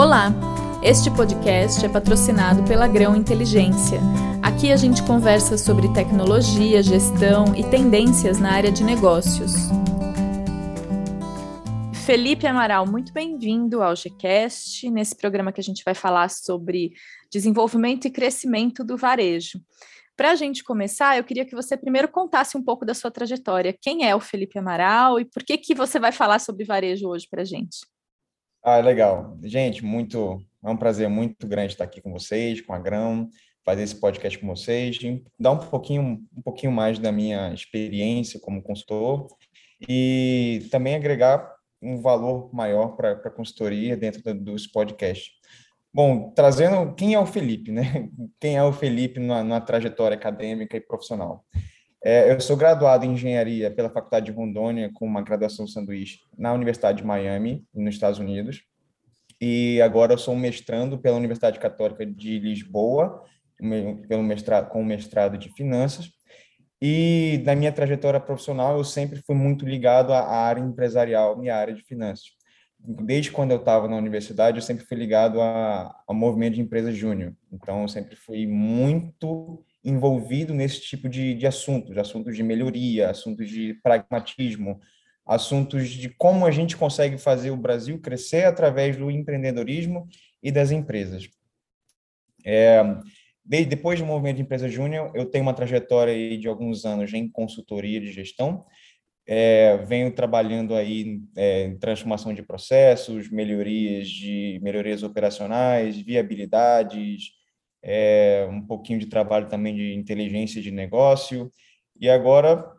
Olá! Este podcast é patrocinado pela Grão Inteligência. Aqui a gente conversa sobre tecnologia, gestão e tendências na área de negócios. Felipe Amaral, muito bem-vindo ao GCast, nesse programa que a gente vai falar sobre desenvolvimento e crescimento do varejo. Para a gente começar, eu queria que você primeiro contasse um pouco da sua trajetória. Quem é o Felipe Amaral e por que, que você vai falar sobre varejo hoje para a gente? Ah, legal. Gente, muito, é um prazer muito grande estar aqui com vocês, com a Grão, fazer esse podcast com vocês, dar um pouquinho, um pouquinho mais da minha experiência como consultor e também agregar um valor maior para a consultoria dentro dos podcasts. Bom, trazendo quem é o Felipe, né? Quem é o Felipe na, na trajetória acadêmica e profissional? É, eu sou graduado em engenharia pela Faculdade de Rondônia, com uma graduação sanduíche na Universidade de Miami, nos Estados Unidos. E agora eu sou mestrando pela Universidade Católica de Lisboa, pelo mestrado, com mestrado de finanças. E na minha trajetória profissional, eu sempre fui muito ligado à área empresarial à área de finanças. Desde quando eu estava na universidade, eu sempre fui ligado ao movimento de empresas júnior. Então, eu sempre fui muito envolvido nesse tipo de, de assuntos, assuntos de melhoria, assuntos de pragmatismo, assuntos de como a gente consegue fazer o Brasil crescer através do empreendedorismo e das empresas. É, depois do movimento de empresa júnior, eu tenho uma trajetória de alguns anos em consultoria de gestão, é, venho trabalhando aí é, em transformação de processos, melhorias de melhorias operacionais, viabilidades, é, um pouquinho de trabalho também de inteligência de negócio. E agora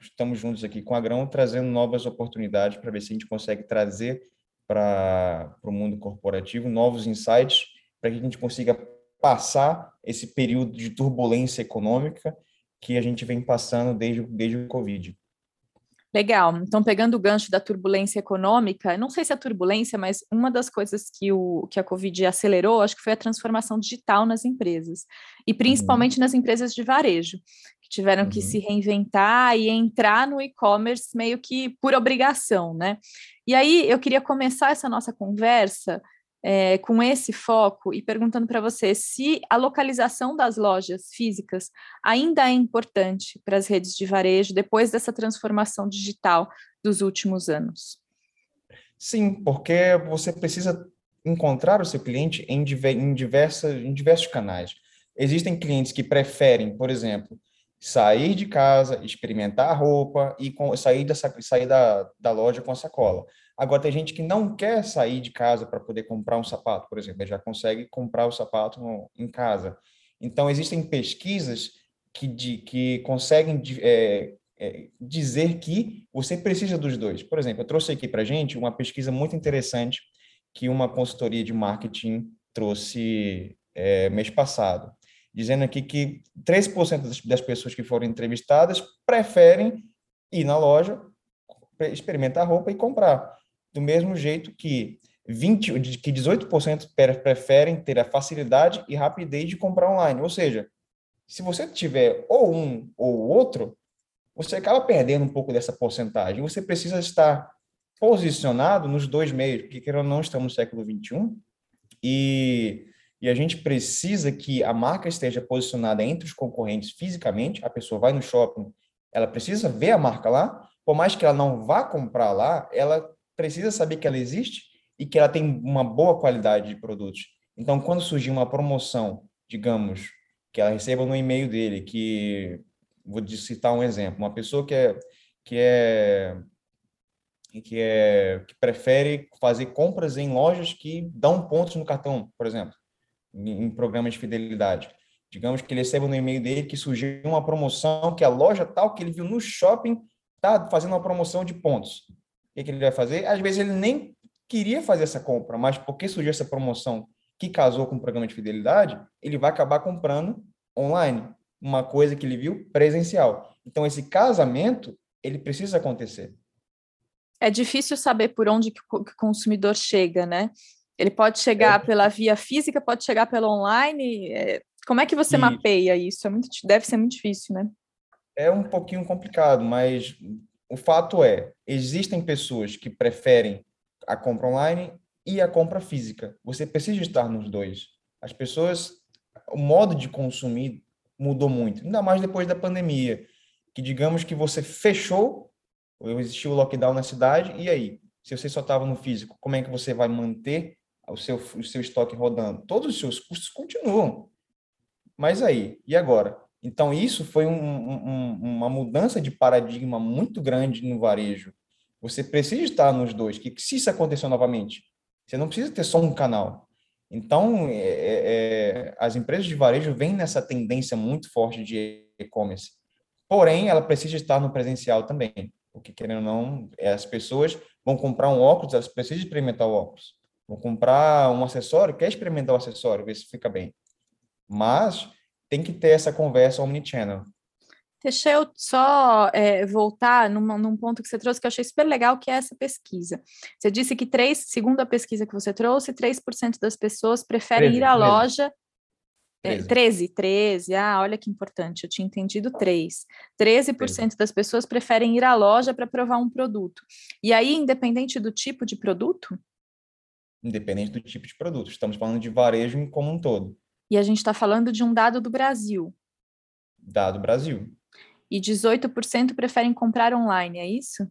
estamos juntos aqui com a Grão, trazendo novas oportunidades para ver se a gente consegue trazer para o mundo corporativo novos insights para que a gente consiga passar esse período de turbulência econômica que a gente vem passando desde, desde o Covid. Legal. Então, pegando o gancho da turbulência econômica, não sei se é turbulência, mas uma das coisas que, o, que a Covid acelerou, acho que foi a transformação digital nas empresas, e principalmente uhum. nas empresas de varejo, que tiveram uhum. que se reinventar e entrar no e-commerce meio que por obrigação, né? E aí eu queria começar essa nossa conversa é, com esse foco e perguntando para você se a localização das lojas físicas ainda é importante para as redes de varejo depois dessa transformação digital dos últimos anos. Sim, porque você precisa encontrar o seu cliente em, em, em diversos canais. Existem clientes que preferem, por exemplo, sair de casa, experimentar a roupa e com, sair, da, sair da, da loja com a sacola. Agora, tem gente que não quer sair de casa para poder comprar um sapato, por exemplo, já consegue comprar o sapato no, em casa. Então, existem pesquisas que, de, que conseguem é, é, dizer que você precisa dos dois. Por exemplo, eu trouxe aqui para a gente uma pesquisa muito interessante que uma consultoria de marketing trouxe é, mês passado dizendo aqui que 3% das pessoas que foram entrevistadas preferem ir na loja, experimentar roupa e comprar. Do mesmo jeito que 20, que 18% preferem ter a facilidade e rapidez de comprar online. Ou seja, se você tiver ou um ou outro, você acaba perdendo um pouco dessa porcentagem. Você precisa estar posicionado nos dois meios, porque querendo ou não estamos no século 21 e e a gente precisa que a marca esteja posicionada entre os concorrentes fisicamente. A pessoa vai no shopping, ela precisa ver a marca lá, por mais que ela não vá comprar lá, ela precisa saber que ela existe e que ela tem uma boa qualidade de produtos. Então, quando surgir uma promoção, digamos, que ela receba no e-mail dele, que vou citar um exemplo, uma pessoa que é que é que é que prefere fazer compras em lojas que dão pontos no cartão, por exemplo em programas de fidelidade. Digamos que ele receba no e-mail dele que surgiu uma promoção, que a loja tal que ele viu no shopping está fazendo uma promoção de pontos. Que, que ele vai fazer? Às vezes ele nem queria fazer essa compra, mas porque surgiu essa promoção que casou com o programa de fidelidade, ele vai acabar comprando online, uma coisa que ele viu presencial. Então, esse casamento, ele precisa acontecer. É difícil saber por onde que o consumidor chega, né? Ele pode chegar é. pela via física, pode chegar pelo online. É, como é que você e... mapeia isso? É muito, deve ser muito difícil, né? É um pouquinho complicado, mas o fato é, existem pessoas que preferem a compra online e a compra física. Você precisa estar nos dois. As pessoas, o modo de consumir mudou muito, ainda mais depois da pandemia, que digamos que você fechou, existiu o lockdown na cidade, e aí? Se você só estava no físico, como é que você vai manter o seu, o seu estoque rodando? Todos os seus custos continuam. Mas aí, e agora? Então, isso foi um, um, uma mudança de paradigma muito grande no varejo. Você precisa estar nos dois, que se isso acontecer novamente, você não precisa ter só um canal. Então, é, é, é, as empresas de varejo vêm nessa tendência muito forte de e-commerce. Porém, ela precisa estar no presencial também. O que, querendo ou não, é, as pessoas vão comprar um óculos, elas precisam experimentar o óculos. Vão comprar um acessório, quer experimentar o acessório, ver se fica bem. Mas tem que ter essa conversa omnichannel. Deixa eu só é, voltar numa, num ponto que você trouxe que eu achei super legal, que é essa pesquisa. Você disse que três, segundo a pesquisa que você trouxe, 3% das pessoas preferem 13, ir à 13. loja. 13. 13, 13, ah, olha que importante, eu tinha entendido 3. 13%, 13%. das pessoas preferem ir à loja para provar um produto. E aí, independente do tipo de produto? Independente do tipo de produto, estamos falando de varejo como um todo. E a gente está falando de um dado do Brasil. Dado Brasil e 18% preferem comprar online, é isso?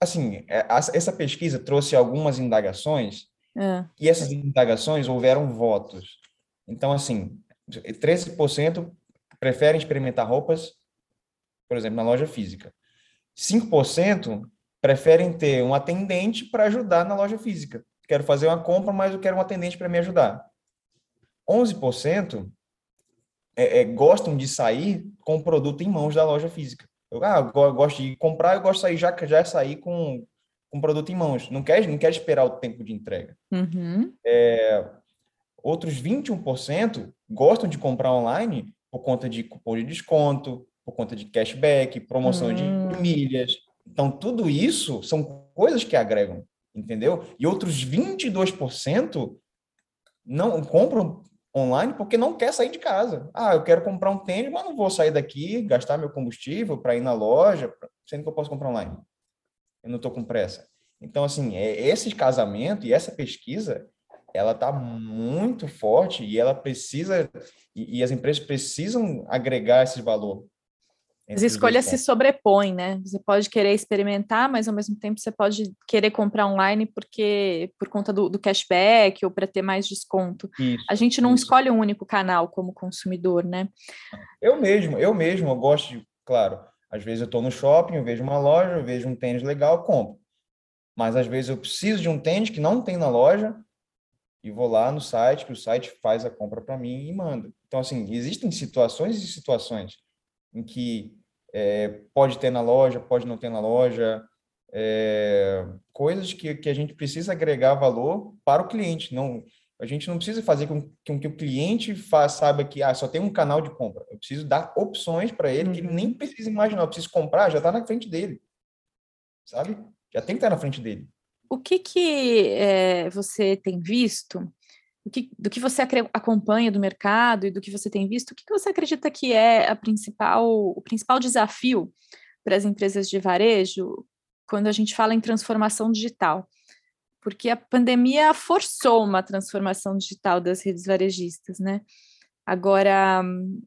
Assim, é, essa pesquisa trouxe algumas indagações é. e essas indagações houveram votos. Então, assim, 13% preferem experimentar roupas, por exemplo, na loja física. 5% preferem ter um atendente para ajudar na loja física. Quero fazer uma compra, mas eu quero um atendente para me ajudar. 11% é, é, gostam de sair com o produto em mãos da loja física. Eu, ah, eu gosto de comprar, eu gosto de sair já já sair com com produto em mãos. Não quer não quer esperar o tempo de entrega. Uhum. É, outros 21% gostam de comprar online por conta de cupom de desconto, por conta de cashback, promoção de hum. milhas. Então, tudo isso são coisas que agregam, entendeu? E outros 22% não compram online porque não quer sair de casa. Ah, eu quero comprar um tênis, mas não vou sair daqui, gastar meu combustível para ir na loja, sendo que eu posso comprar online. Eu não estou com pressa. Então, assim, é, esse casamento e essa pesquisa, ela está muito forte e ela precisa, e, e as empresas precisam agregar esse valor as escolhas se sobrepõem, né? Você pode querer experimentar, mas ao mesmo tempo você pode querer comprar online porque por conta do, do cashback ou para ter mais desconto. Isso, a gente não isso. escolhe um único canal como consumidor, né? Eu mesmo, eu mesmo, eu gosto de, claro, às vezes eu estou no shopping, eu vejo uma loja, eu vejo um tênis legal, compro. Mas às vezes eu preciso de um tênis que não tem na loja e vou lá no site, que o site faz a compra para mim e manda. Então, assim, existem situações e situações em que é, pode ter na loja, pode não ter na loja, é, coisas que, que a gente precisa agregar valor para o cliente. Não, a gente não precisa fazer com, com que o cliente faz, saiba que ah, só tem um canal de compra. Eu preciso dar opções para ele uhum. que ele nem uhum. precisa imaginar. Eu preciso comprar, já está na frente dele. Sabe? Já tem que estar na frente dele. O que, que é, você tem visto que, do que você acompanha do mercado e do que você tem visto, o que você acredita que é a principal, o principal desafio para as empresas de varejo quando a gente fala em transformação digital? Porque a pandemia forçou uma transformação digital das redes varejistas, né? Agora,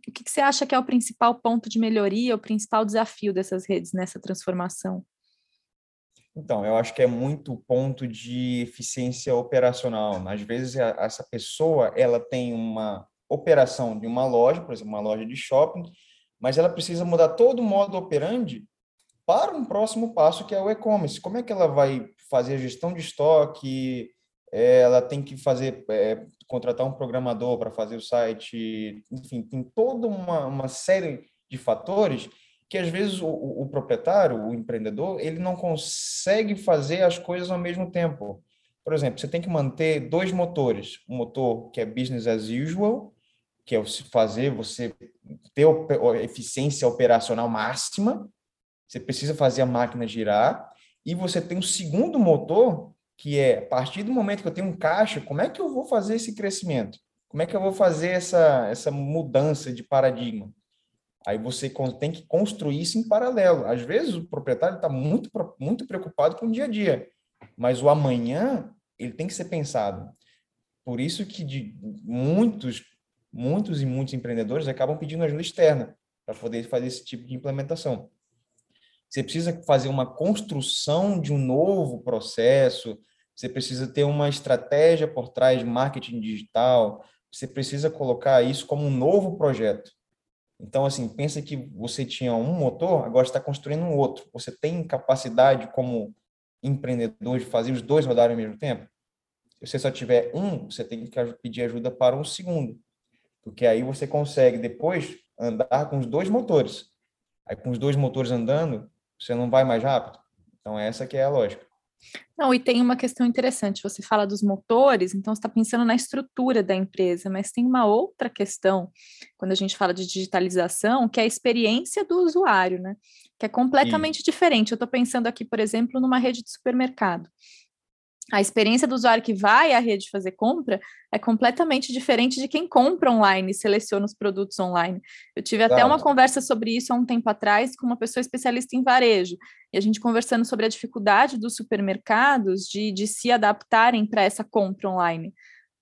o que você acha que é o principal ponto de melhoria, o principal desafio dessas redes nessa transformação? Então, eu acho que é muito ponto de eficiência operacional. Às vezes, essa pessoa ela tem uma operação de uma loja, por exemplo, uma loja de shopping, mas ela precisa mudar todo o modo operandi para um próximo passo, que é o e-commerce. Como é que ela vai fazer a gestão de estoque? É, ela tem que fazer, é, contratar um programador para fazer o site, enfim, tem toda uma, uma série de fatores que às vezes o, o, proprietário, o empreendedor, ele não consegue fazer as coisas ao mesmo tempo. Por exemplo, você tem que manter dois motores. Um motor que é business as usual, que é fazer você ter eficiência operacional máxima. Você precisa fazer a máquina girar. E você tem um segundo motor, que é a partir do momento que eu tenho um caixa, como é que eu vou fazer esse crescimento? Como é que eu vou fazer essa, essa mudança de paradigma? Aí você tem que construir isso em paralelo. Às vezes o proprietário está muito, muito preocupado com o dia a dia, mas o amanhã ele tem que ser pensado. Por isso que de muitos, muitos e muitos empreendedores acabam pedindo ajuda externa para poder fazer esse tipo de implementação. Você precisa fazer uma construção de um novo processo, você precisa ter uma estratégia por trás de marketing digital, você precisa colocar isso como um novo projeto. Então, assim, pensa que você tinha um motor, agora está construindo um outro. Você tem capacidade como empreendedor de fazer os dois rodarem ao mesmo tempo? Se você só tiver um, você tem que pedir ajuda para um segundo, porque aí você consegue depois andar com os dois motores. Aí com os dois motores andando, você não vai mais rápido. Então essa que é a lógica. Não, e tem uma questão interessante. Você fala dos motores, então você está pensando na estrutura da empresa, mas tem uma outra questão quando a gente fala de digitalização, que é a experiência do usuário, né? Que é completamente Sim. diferente. Eu estou pensando aqui, por exemplo, numa rede de supermercado a experiência do usuário que vai à rede fazer compra é completamente diferente de quem compra online e seleciona os produtos online. Eu tive até uma conversa sobre isso há um tempo atrás com uma pessoa especialista em varejo, e a gente conversando sobre a dificuldade dos supermercados de, de se adaptarem para essa compra online.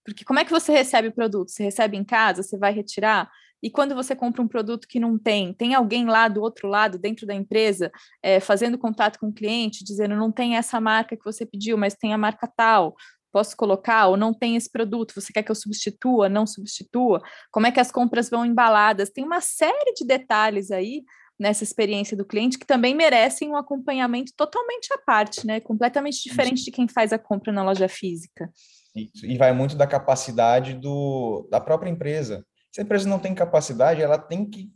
Porque como é que você recebe o produto? Você recebe em casa, você vai retirar? E quando você compra um produto que não tem, tem alguém lá do outro lado, dentro da empresa, é, fazendo contato com o cliente, dizendo não tem essa marca que você pediu, mas tem a marca tal, posso colocar, ou não tem esse produto, você quer que eu substitua, não substitua? Como é que as compras vão embaladas? Tem uma série de detalhes aí nessa experiência do cliente que também merecem um acompanhamento totalmente à parte, né? Completamente diferente de quem faz a compra na loja física. E vai muito da capacidade do, da própria empresa. Se a empresa não tem capacidade, ela tem que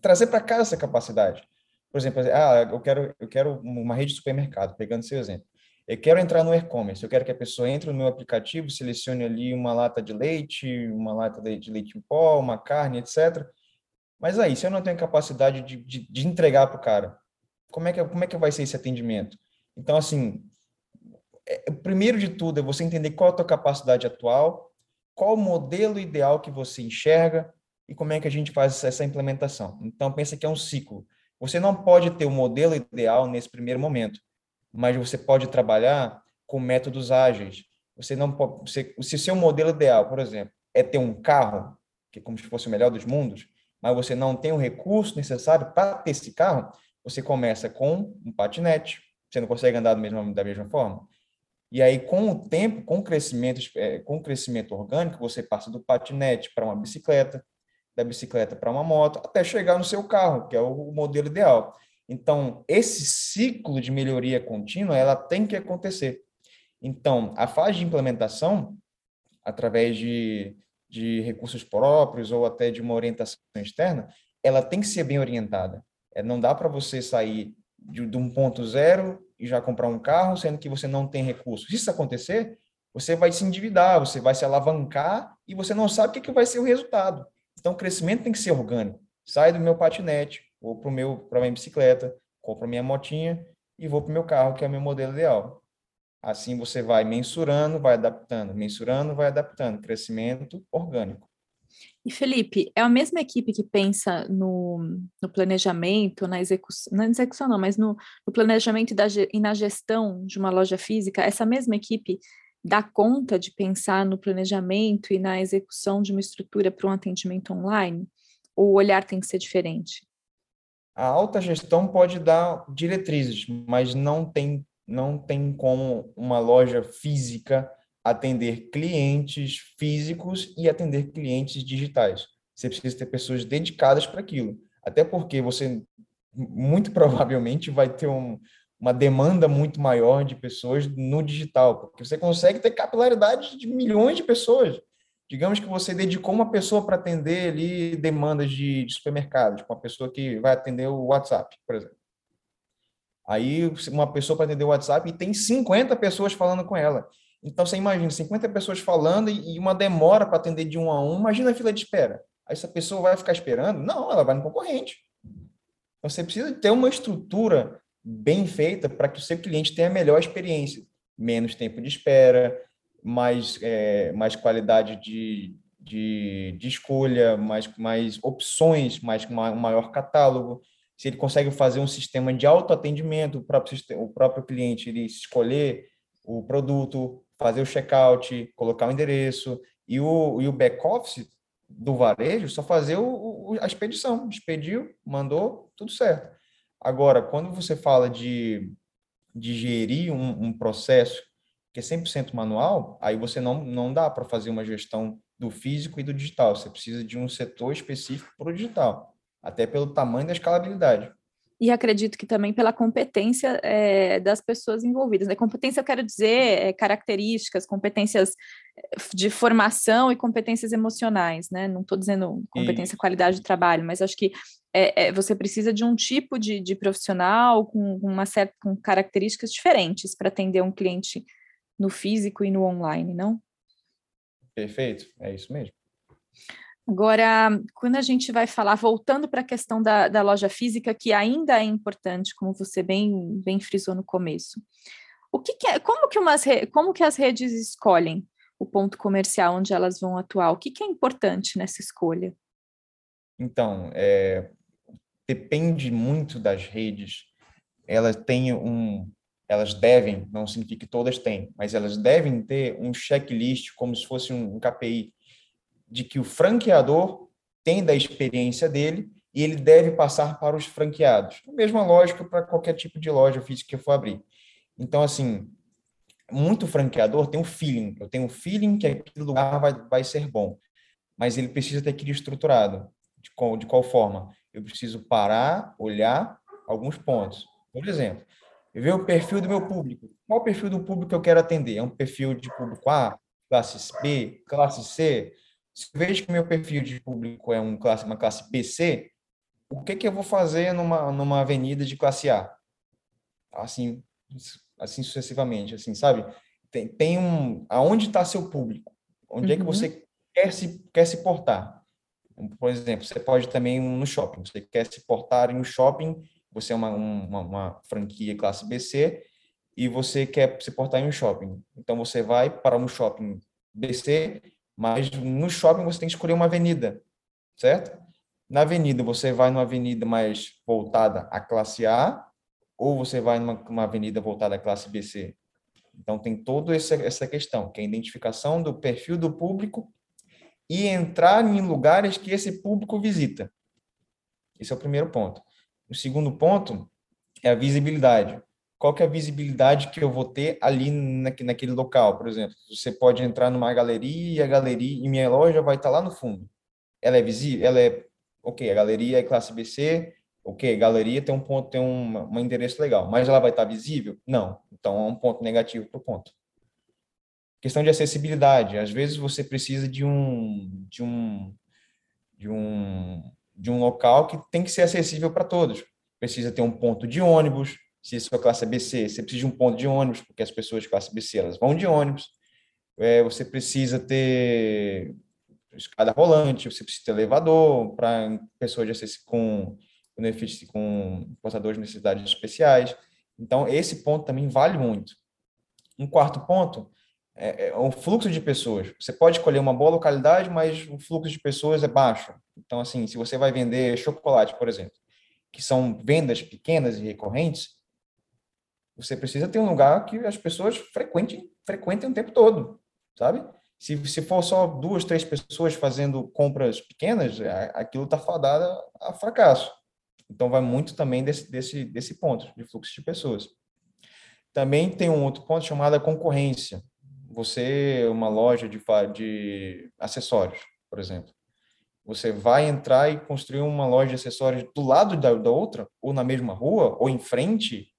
trazer para cá essa capacidade. Por exemplo, ah, eu quero, eu quero uma rede de supermercado, pegando seu exemplo. Eu quero entrar no e-commerce, eu quero que a pessoa entre no meu aplicativo, selecione ali uma lata de leite, uma lata de leite em pó, uma carne, etc. Mas aí, se eu não tenho capacidade de, de, de entregar para o cara, como é, que, como é que vai ser esse atendimento? Então, assim, é, primeiro de tudo é você entender qual é a tua capacidade atual, qual o modelo ideal que você enxerga e como é que a gente faz essa implementação. Então, pensa que é um ciclo. Você não pode ter o modelo ideal nesse primeiro momento, mas você pode trabalhar com métodos ágeis. Você não pode, você, se o seu modelo ideal, por exemplo, é ter um carro, que é como se fosse o melhor dos mundos, mas você não tem o recurso necessário para ter esse carro, você começa com um patinete. Você não consegue andar mesmo, da mesma forma. E aí, com o tempo, com o crescimento, é, com o crescimento orgânico, você passa do patinete para uma bicicleta, da bicicleta para uma moto, até chegar no seu carro, que é o modelo ideal. Então, esse ciclo de melhoria contínua, ela tem que acontecer. Então, a fase de implementação, através de, de recursos próprios ou até de uma orientação externa, ela tem que ser bem orientada. É, não dá para você sair de, de um ponto zero e já comprar um carro, sendo que você não tem recursos. Se isso acontecer, você vai se endividar, você vai se alavancar e você não sabe o que, que vai ser o resultado. Então, o crescimento tem que ser orgânico. Sai do meu patinete, vou para meu para minha bicicleta, compro minha motinha e vou para o meu carro, que é o meu modelo ideal. Assim você vai mensurando, vai adaptando, mensurando, vai adaptando. Crescimento orgânico. E Felipe, é a mesma equipe que pensa no, no planejamento, na execução, na execução não, mas no, no planejamento e, da, e na gestão de uma loja física, essa mesma equipe dá conta de pensar no planejamento e na execução de uma estrutura para um atendimento online? Ou o olhar tem que ser diferente? A alta gestão pode dar diretrizes, mas não tem, não tem como uma loja física atender clientes físicos e atender clientes digitais. Você precisa ter pessoas dedicadas para aquilo. Até porque você muito provavelmente vai ter um, uma demanda muito maior de pessoas no digital, porque você consegue ter capilaridade de milhões de pessoas. Digamos que você dedicou uma pessoa para atender ali demandas de, de supermercados, tipo uma pessoa que vai atender o WhatsApp, por exemplo. Aí uma pessoa para atender o WhatsApp e tem 50 pessoas falando com ela. Então, você imagina 50 pessoas falando e uma demora para atender de um a um. Imagina a fila de espera. Aí essa pessoa vai ficar esperando? Não, ela vai no concorrente. Então, você precisa ter uma estrutura bem feita para que o seu cliente tenha a melhor experiência. Menos tempo de espera, mais, é, mais qualidade de, de, de, escolha, mais, mais opções, mais um maior catálogo. Se ele consegue fazer um sistema de autoatendimento, o próprio, o próprio cliente ele escolher o produto, fazer o checkout, colocar o endereço, e o, e o back-office do varejo só fazer o, o, a expedição. Expediu, mandou, tudo certo. Agora, quando você fala de, de gerir um, um processo que é 100% manual, aí você não, não dá para fazer uma gestão do físico e do digital. Você precisa de um setor específico para o digital, até pelo tamanho da escalabilidade e acredito que também pela competência é, das pessoas envolvidas. Né? Competência, eu quero dizer, é, características, competências eh, de formação e competências emocionais, né? Não estou dizendo competência, qualidade de trabalho, mas acho que é, você precisa de um tipo de, de profissional com uma certa com características diferentes para atender um cliente no físico e no online, não? Perfeito, é isso mesmo. Agora, quando a gente vai falar, voltando para a questão da, da, loja física, que ainda é importante, como você bem, bem frisou no começo, o que, que é, como, que umas, como que as redes escolhem o ponto comercial onde elas vão atuar? O que, que é importante nessa escolha? Então, é, depende muito das redes. Elas têm um, elas devem, não significa que todas têm, mas elas devem ter um checklist como se fosse um, um KPI de que o franqueador tem da experiência dele e ele deve passar para os franqueados. A mesma lógica para qualquer tipo de loja física que eu for abrir. Então, assim, muito franqueador tem um feeling. Eu tenho um feeling que aquele lugar vai, vai ser bom, mas ele precisa ter aquilo estruturado. De qual, de qual forma? Eu preciso parar, olhar alguns pontos. Por exemplo, eu ver o perfil do meu público. Qual o perfil do público que eu quero atender? É um perfil de público A, classe B, classe C? Se eu vejo que meu perfil de público é um classe, uma classe BC, o que, que eu vou fazer numa, numa avenida de classe A? Assim, assim sucessivamente, assim, sabe? Tem, tem um... Aonde está seu público? Onde uhum. é que você uhum. quer se, quer se portar? Por exemplo, você pode também no shopping. Você quer se portar em um shopping, você é uma, uma, uma franquia classe BC, e você quer se portar em um shopping. Então, você vai para um shopping BC mas no shopping você tem que escolher uma avenida, certo? Na avenida, você vai numa avenida mais voltada à classe A ou você vai numa uma avenida voltada à classe BC? Então, tem toda essa questão, que é a identificação do perfil do público e entrar em lugares que esse público visita. Esse é o primeiro ponto. O segundo ponto é a visibilidade qual que é a visibilidade que eu vou ter ali naquele local, por exemplo. Você pode entrar numa galeria e a galeria e minha loja vai estar lá no fundo. Ela é visível, ela é ok, a galeria é classe BC, ok, galeria tem um ponto, tem um, um endereço legal, mas ela vai estar visível? Não. Então é um ponto negativo para o ponto. Questão de acessibilidade. Às vezes você precisa de um de um de um de um local que tem que ser acessível para todos. Precisa ter um ponto de ônibus, se classe é BC, você precisa de um ponto de ônibus, porque as pessoas de classe BC elas vão de ônibus. É, você precisa ter escada rolante, você precisa ter elevador para pessoas de acesso com benefícios com portadores de necessidades especiais. Então, esse ponto também vale muito. Um quarto ponto é, é, o fluxo de pessoas. Você pode escolher uma boa localidade, mas o fluxo de pessoas é baixo. Então, assim, se você vai vender chocolate, por exemplo, que são vendas pequenas e recorrentes, você precisa ter um lugar que as pessoas frequentem, frequentem o tempo todo, sabe? Se, se for só duas, três pessoas fazendo compras pequenas, é, aquilo está fadado a fracasso. Então, vai muito também desse, desse, desse ponto, de fluxo de pessoas. Também tem um outro ponto chamado concorrência. Você, uma loja de, de acessórios, por exemplo, você vai entrar e construir uma loja de acessórios do lado da, da outra, ou na mesma rua, ou em frente,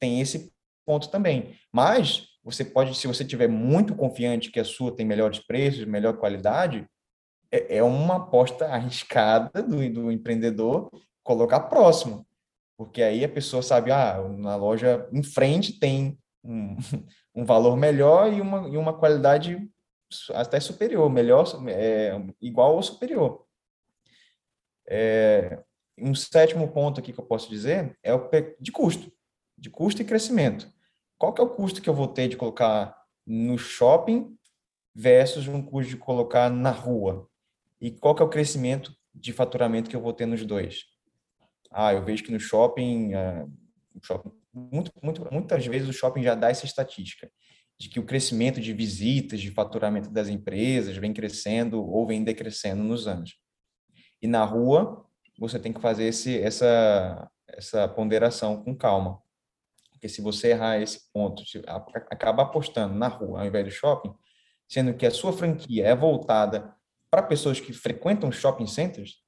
tem esse ponto também. Mas você pode, se você tiver muito confiante que a sua tem melhores preços, melhor qualidade, é, é uma aposta arriscada do, do empreendedor colocar próximo, porque aí a pessoa sabe, ah, na loja em frente tem um, um valor melhor e uma, e uma qualidade até superior, melhor, é, igual ou superior. É, um sétimo ponto aqui que eu posso dizer é o de custo de custo e crescimento. Qual que é o custo que eu vou ter de colocar no shopping versus um custo de colocar na rua? E qual que é o crescimento de faturamento que eu vou ter nos dois? Ah, eu vejo que no shopping, uh, shopping muito, muito, muitas vezes o shopping já dá essa estatística, de que o crescimento de visitas, de faturamento das empresas vem crescendo ou vem decrescendo nos anos. E na rua, você tem que fazer esse, essa, essa ponderação com calma. Porque se você errar esse ponto, acabar apostando na rua ao invés do shopping, sendo que a sua franquia é voltada para pessoas que frequentam shopping centers,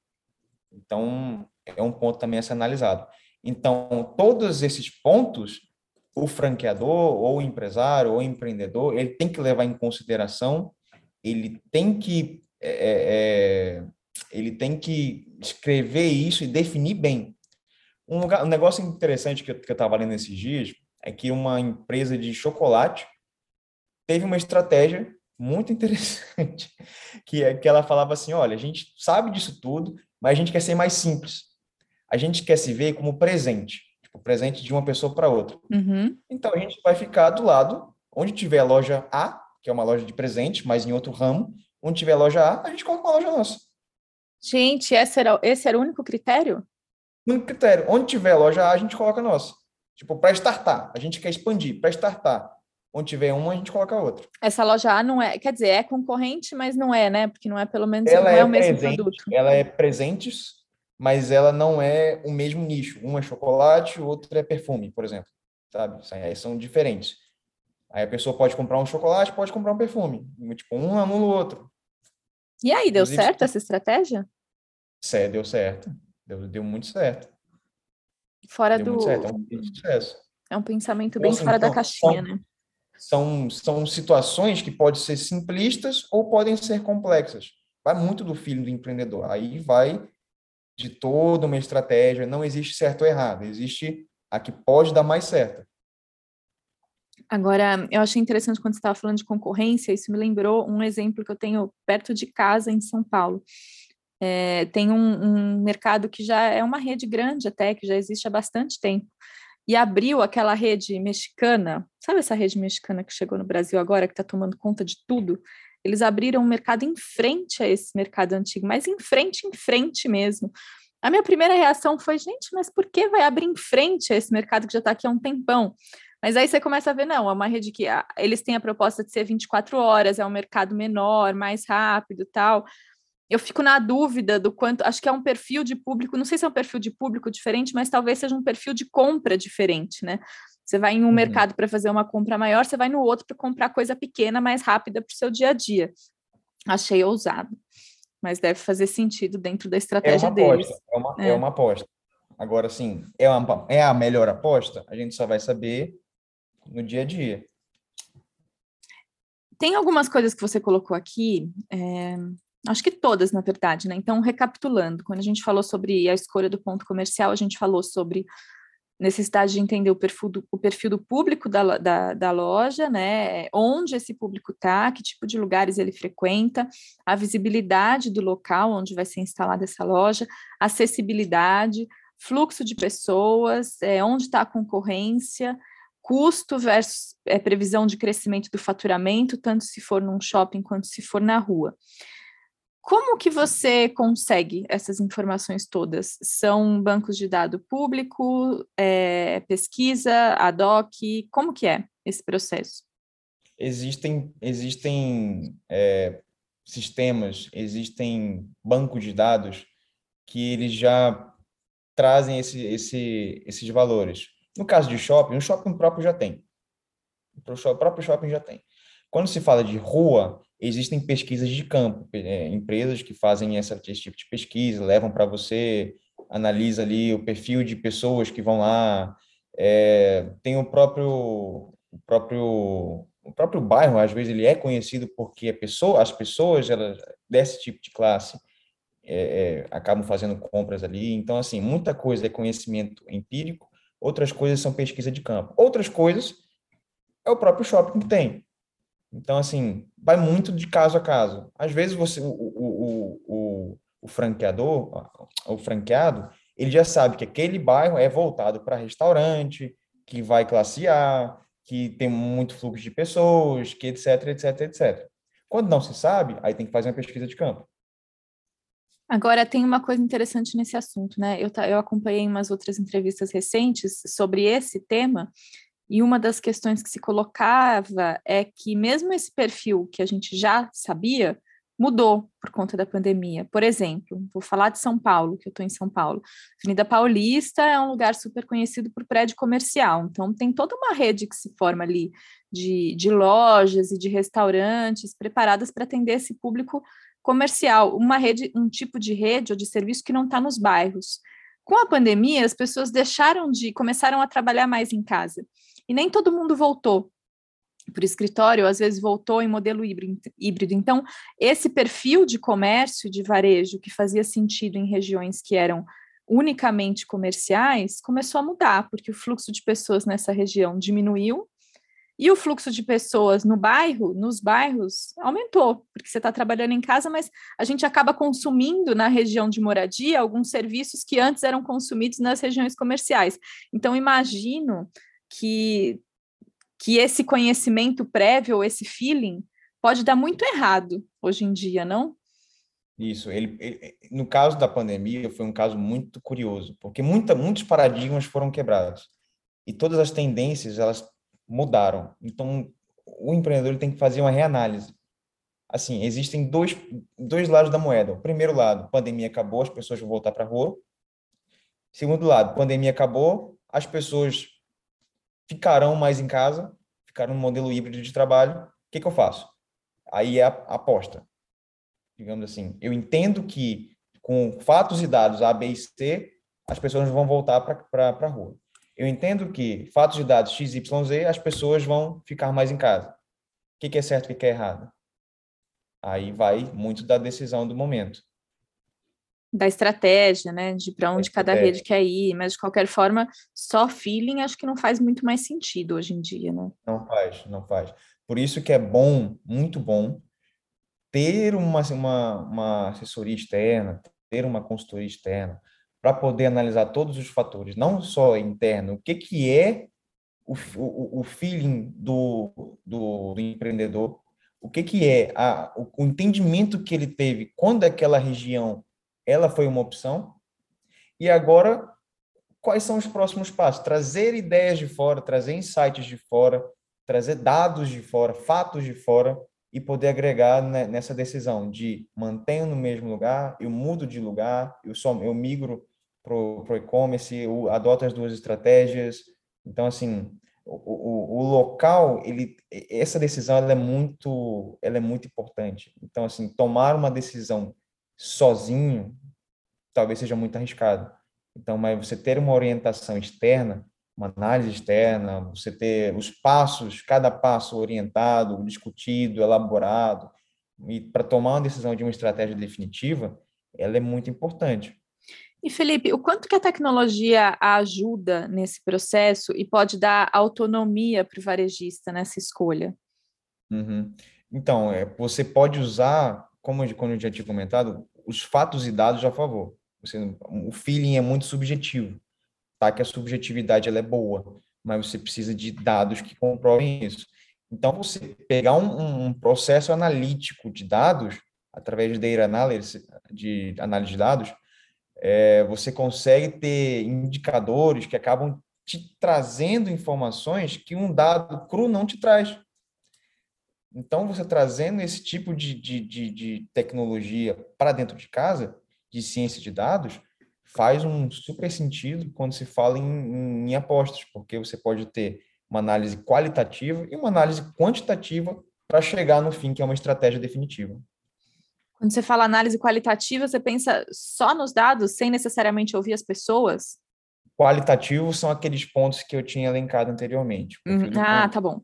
então é um ponto também a ser analisado. Então, todos esses pontos o franqueador ou o empresário ou o empreendedor ele tem que levar em consideração, ele tem que é, é, é, ele tem que escrever isso e definir bem. Um, lugar, um negócio interessante que eu estava lendo esses dias é que uma empresa de chocolate teve uma estratégia muito interessante, que é que ela falava assim, olha, a gente sabe disso tudo, mas a gente quer ser mais simples. A gente quer se ver como presente o presente de uma pessoa para outra. Uhum. Então a gente vai ficar do lado, onde tiver a loja A, que é uma loja de presente, mas em outro ramo, onde tiver a loja A, a gente coloca uma loja nossa. Gente, esse era, esse era o único critério? Único critério. Onde tiver loja A, a gente coloca a nossa. Tipo, para startar, a gente quer expandir. Para startar, onde tiver uma, a gente coloca a outra. Essa loja A não é, quer dizer, é concorrente, mas não é, né? Porque não é pelo menos ela não é, é o mesmo presente, produto. Ela é presentes mas ela não é o mesmo nicho. Um é chocolate, o outro é perfume, por exemplo. Sabe? Aí são diferentes. Aí a pessoa pode comprar um chocolate, pode comprar um perfume. Tipo, um anula o outro. E aí, deu Inclusive, certo essa estratégia? Certo, deu certo. Deu, deu muito certo. Fora deu do. Muito certo, é um sucesso. É um pensamento bem então, fora da caixinha, são, né? São, são situações que podem ser simplistas ou podem ser complexas. Vai muito do filho do empreendedor. Aí vai de toda uma estratégia, não existe certo ou errado, existe a que pode dar mais certo. Agora, eu achei interessante quando você estava falando de concorrência, isso me lembrou um exemplo que eu tenho perto de casa, em São Paulo. É, tem um, um, mercado que já é uma rede grande até, que já existe há bastante tempo, e abriu aquela rede mexicana, sabe essa rede mexicana que chegou no Brasil agora, que está tomando conta de tudo? Eles abriram um mercado em frente a esse mercado antigo, mas em frente, em frente mesmo. A minha primeira reação foi, gente, mas por que vai abrir em frente a esse mercado que já está aqui há um tempão? Mas aí você começa a ver, não, é uma rede que ah, eles têm a proposta de ser 24 horas, é um mercado menor, mais rápido tal. Eu fico na dúvida do quanto, acho que é um perfil de público, não sei se é um perfil de público diferente, mas talvez seja um perfil de compra diferente, né? Você vai em um uhum. mercado para fazer uma compra maior, você vai no outro para comprar coisa pequena, mais rápida para o seu dia a dia. Achei ousado, mas deve fazer sentido dentro da estratégia é uma deles. Aposta, é, uma, é. é uma aposta. Agora, sim, é, uma, é a melhor aposta? A gente só vai saber no dia a dia. Tem algumas coisas que você colocou aqui, é, acho que todas, na verdade, né? Então, recapitulando, quando a gente falou sobre a escolha do ponto comercial, a gente falou sobre necessidade de entender o perfil do, o perfil do público da, da, da loja, né? Onde esse público está, que tipo de lugares ele frequenta, a visibilidade do local onde vai ser instalada essa loja, acessibilidade, fluxo de pessoas, é, onde está a concorrência, custo versus é, previsão de crescimento do faturamento, tanto se for num shopping quanto se for na rua. Como que você consegue essas informações todas? São bancos de dado público, é, pesquisa, ad hoc? Como que é esse processo? Existem, existem é, sistemas, existem bancos de dados que eles já trazem esse, esse, esses valores. No caso de shopping, o shopping próprio já tem. O próprio shopping já tem. Quando se fala de rua, existem pesquisas de campo, é, empresas que fazem essa, esse tipo de pesquisa, levam para você, analisa ali o perfil de pessoas que vão lá, é, tem o próprio, o próprio o próprio bairro, às vezes, ele é conhecido porque a pessoa, as pessoas elas, desse tipo de classe é, é, acabam fazendo compras ali. Então, assim, muita coisa é conhecimento empírico, outras coisas são pesquisa de campo. Outras coisas é o próprio shopping que tem. Então, assim, vai muito de caso a caso. Às vezes você, o, o, o, o franqueador, o franqueado, ele já sabe que aquele bairro é voltado para restaurante, que vai classe A, que tem muito fluxo de pessoas, que etc, etc, etc. Quando não se sabe, aí tem que fazer uma pesquisa de campo. Agora, tem uma coisa interessante nesse assunto, né? Eu, eu acompanhei umas outras entrevistas recentes sobre esse tema, E uma das questões que se colocava é que, mesmo esse perfil que a gente já sabia, mudou por conta da pandemia. Por exemplo, vou falar de São Paulo, que eu estou em São Paulo. Avenida Paulista é um lugar super conhecido por prédio comercial, então tem toda uma rede que se forma ali de, de lojas e de restaurantes preparadas para atender esse público comercial, uma rede, um tipo de rede ou de serviço que não está nos bairros. Com a pandemia, as pessoas deixaram de, começaram a trabalhar mais em casa. E nem todo mundo voltou para o escritório, às vezes voltou em modelo híbrido. Então, esse perfil de comércio, de varejo, que fazia sentido em regiões que eram unicamente comerciais, começou a mudar, porque o fluxo de pessoas nessa região diminuiu e o fluxo de pessoas no bairro, nos bairros, aumentou, porque você está trabalhando em casa, mas a gente acaba consumindo na região de moradia alguns serviços que antes eram consumidos nas regiões comerciais. Então, imagino que, que esse conhecimento prévio, ou esse feeling, pode dar muito errado hoje em dia, não? Isso, ele, ele, no caso da pandemia, foi um caso muito curioso, porque muita, muitos paradigmas foram quebrados e todas as tendências elas mudaram. Então, o empreendedor tem que fazer uma reanálise. Assim, existem dois, dois lados da moeda. O primeiro lado, pandemia acabou, as pessoas vão voltar para a rua. Segundo lado, pandemia acabou, as pessoas ficarão mais em casa, ficarão no modelo híbrido de trabalho. O que, que eu faço? Aí é a aposta. Digamos assim, eu entendo que com fatos e dados A, B e C, as pessoas vão voltar para a rua eu entendo que fatos de dados XYZ, as pessoas vão ficar mais em casa. O que, que é certo e o que, que é errado? Aí vai muito da decisão do momento. Da estratégia, né? De para onde cada rede quer ir, mas de qualquer forma, só feeling acho que não faz muito mais sentido hoje em dia, né? Não faz, não faz. Por isso que é bom, muito bom, ter uma, uma, uma assessoria externa, ter uma consultoria externa, para poder analisar todos os fatores, não só interno, o que, que é o, o, o feeling do, do, do, empreendedor, o que, que é a, o, o entendimento que ele teve quando aquela região ela foi uma opção, e agora quais são os próximos passos? Trazer ideias de fora, trazer insights de fora, trazer dados de fora, fatos de fora, e poder agregar nessa decisão de mantenho no mesmo lugar, eu mudo de lugar, eu só eu migro para o e-commerce, adota as duas estratégias. Então, assim, o, o, o, local, ele, essa decisão ela é muito, ela é muito importante. Então, assim, tomar uma decisão sozinho talvez seja muito arriscado. Então, mas você ter uma orientação externa, uma análise externa, você ter os passos, cada passo orientado, discutido, elaborado, e para tomar uma decisão de uma estratégia definitiva, ela é muito importante. E Felipe, o quanto que a tecnologia ajuda nesse processo e pode dar autonomia para o varejista nessa escolha? Uhum. Então, é, você pode usar, como como eu já tinha comentado, os fatos e dados a favor. Você, o feeling é muito subjetivo, tá? Que a subjetividade ela é boa, mas você precisa de dados que comprovem isso. Então, você pegar um, um processo analítico de dados através de data analysis, de análise de dados, é, você consegue ter indicadores que acabam te trazendo informações que um dado cru não te traz. Então, você trazendo esse tipo de, de, de, de tecnologia para dentro de casa, de ciência de dados, faz um super sentido quando se fala em, em apostas, porque você pode ter uma análise qualitativa e uma análise quantitativa para chegar no fim, que é uma estratégia definitiva. Quando você fala análise qualitativa, você pensa só nos dados, sem necessariamente ouvir as pessoas? Qualitativo são aqueles pontos que eu tinha elencado anteriormente. Uhum. Ah, tá bom.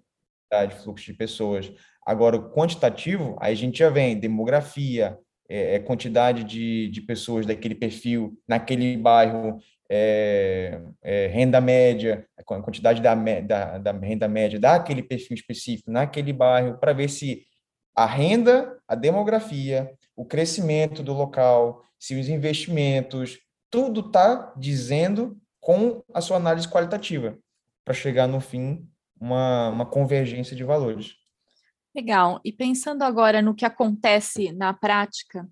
Fluxo de pessoas. Agora, o quantitativo, aí a gente já vem demografia, é, é, quantidade de, de pessoas daquele perfil, naquele bairro, é, é, renda média, a quantidade da, da, da renda média daquele perfil específico naquele bairro, para ver se a renda, a demografia, o crescimento do local, se os investimentos, tudo está dizendo com a sua análise qualitativa, para chegar no fim uma, uma convergência de valores. Legal. E pensando agora no que acontece na prática,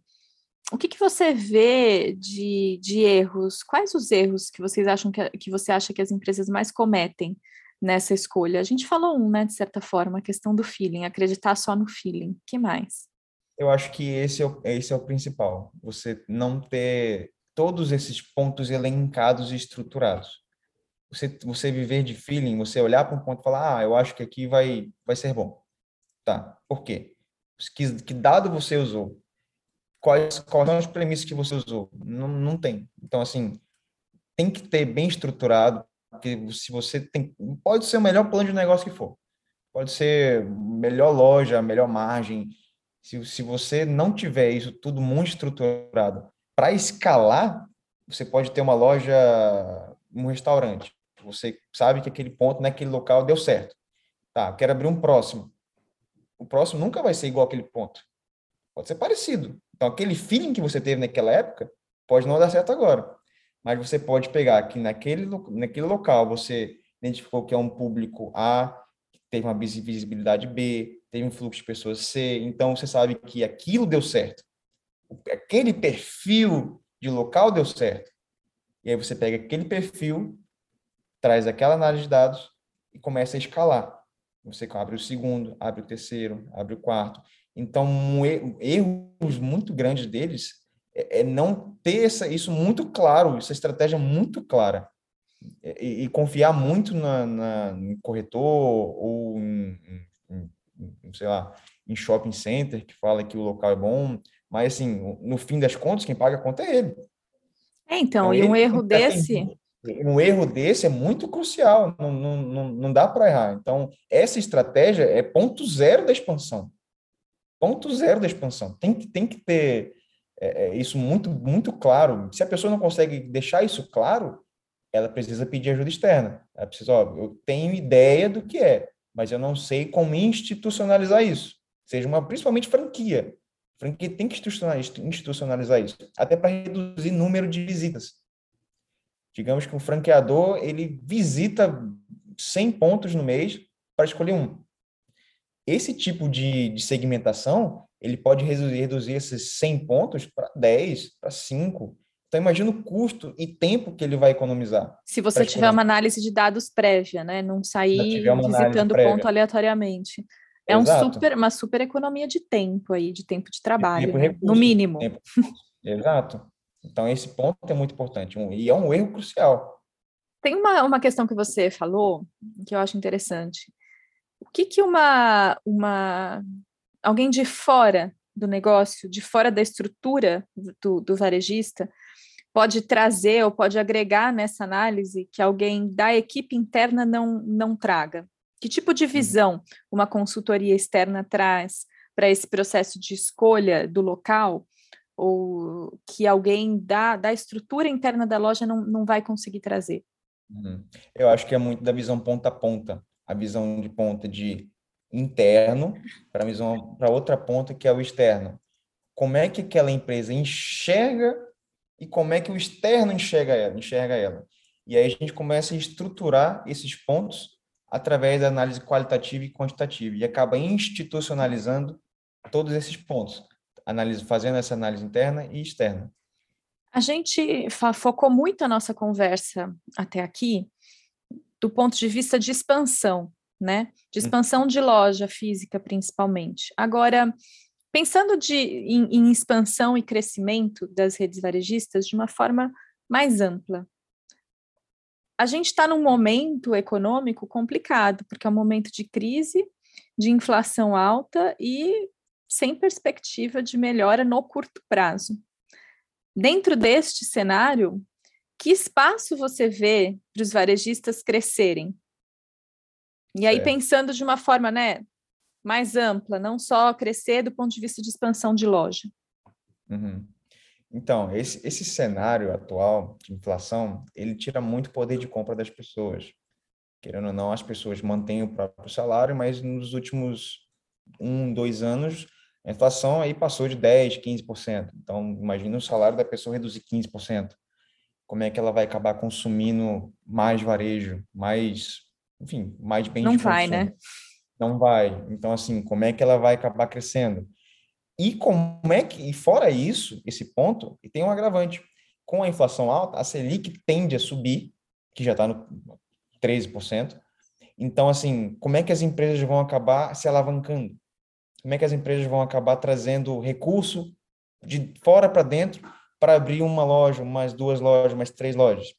o que, que você vê de, de erros? Quais os erros que vocês acham que, que você acha que as empresas mais cometem nessa escolha? A gente falou um, né, de certa forma, a questão do feeling, acreditar só no feeling. que mais? Eu acho que esse é o, esse é o principal. Você não ter todos esses pontos elencados e estruturados. Você, você viver de feeling, você olhar para um ponto e falar, ah, eu acho que aqui vai, vai ser bom. Tá, por quê? Que, que dado você usou? Quais, quais são as premissas que você usou? Não, não tem. Então, assim, tem que ter bem estruturado, porque se você tem, pode ser o melhor plano de negócio que for, pode ser melhor loja, melhor margem. Se, se você não tiver isso tudo muito estruturado para escalar, você pode ter uma loja, um restaurante. Você sabe que aquele ponto naquele local deu certo. Tá, quero abrir um próximo. O próximo nunca vai ser igual aquele ponto. Pode ser parecido. Então, aquele feeling que você teve naquela época pode não dar certo agora mas você pode pegar que naquele, naquele local você identificou que é um público A, teve uma visibilidade B, teve um fluxo de pessoas C, então você sabe que aquilo deu certo. Aquele perfil de local deu certo. E aí você pega aquele perfil, traz aquela análise de dados e começa a escalar. Você abre o segundo, abre o terceiro, abre o quarto. Então, um erros muito grandes deles é, é não ter essa, isso muito claro, essa estratégia muito clara. E, e confiar muito na, na, no corretor ou em, em, em, sei lá, em shopping center que fala que o local é bom, mas assim, no fim das contas, quem paga a conta é ele. É, então, então e um erro desse. Um erro desse é muito crucial, não, não, não, dá para errar. Então, essa estratégia é ponto zero da expansão. Ponto zero da expansão. Tem que, tem que ter é, é, isso muito, muito claro. Se a pessoa não consegue deixar isso claro, ela precisa pedir ajuda externa. Ela precisa, ó, eu tenho ideia do que é, mas eu não sei como institucionalizar isso. Seja uma, principalmente franquia. Franquia tem que institucionalizar isso, até para reduzir número de visitas. Digamos que um franqueador, ele visita 100 pontos no mês para escolher um. Esse tipo de, de segmentação ele pode reduzir, reduzir esses 100 pontos para 10, para 5. Então, imagina o custo e tempo que ele vai economizar. Se você tiver uma análise de dados prévia, né? Não sair visitando ponto aleatoriamente. É um super, uma super economia de tempo aí, de tempo de trabalho, tempo, né? recurso, no mínimo. Tempo. Exato. Então, esse ponto é muito importante e é um erro crucial. Tem uma, uma questão que você falou que eu acho interessante. O que, que uma, uma alguém de fora do negócio, de fora da estrutura do, do varejista, pode trazer ou pode agregar nessa análise que alguém da equipe interna não, não traga? Que tipo de uhum. visão uma consultoria externa traz para esse processo de escolha do local? Ou que alguém da, da estrutura interna da loja não, não vai conseguir trazer? Uhum. Eu acho que é muito da visão ponta a ponta, a visão de ponta de interno para para outra ponta que é o externo. Como é que aquela empresa enxerga e como é que o externo enxerga ela, enxerga ela. E aí a gente começa a estruturar esses pontos através da análise qualitativa e quantitativa e acaba institucionalizando todos esses pontos, análise, fazendo essa análise interna e externa. A gente focou muito a nossa conversa até aqui do ponto de vista de expansão, né? De hum. expansão de loja física, principalmente. Agora, pensando de, em, em expansão e crescimento das redes varejistas de uma forma mais ampla, a gente está num momento econômico complicado, porque é um momento de crise, de inflação alta e sem perspectiva de melhora no curto prazo. Dentro deste cenário, que espaço você vê para os varejistas crescerem? E aí, é. pensando de uma forma né, mais ampla, não só crescer do ponto de vista de expansão de loja. Uhum. Então, esse, esse cenário atual de inflação, ele tira muito poder de compra das pessoas. Querendo ou não, as pessoas mantêm o próprio salário, mas nos últimos um, dois anos, a inflação aí passou de 10%, 15%. Então, imagina o salário da pessoa reduzir 15%. Como é que ela vai acabar consumindo mais varejo, mais enfim, mais bem Não vai, né? Não vai. Então, assim, como é que ela vai acabar crescendo? E como é que, e fora isso, esse ponto, e tem um agravante. Com a inflação alta, a Selic tende a subir, que já está no 13%, Então, assim, como é que as empresas vão acabar se alavancando? Como é que as empresas vão acabar trazendo recurso de fora para dentro para abrir uma loja, mais duas lojas, mais três lojas?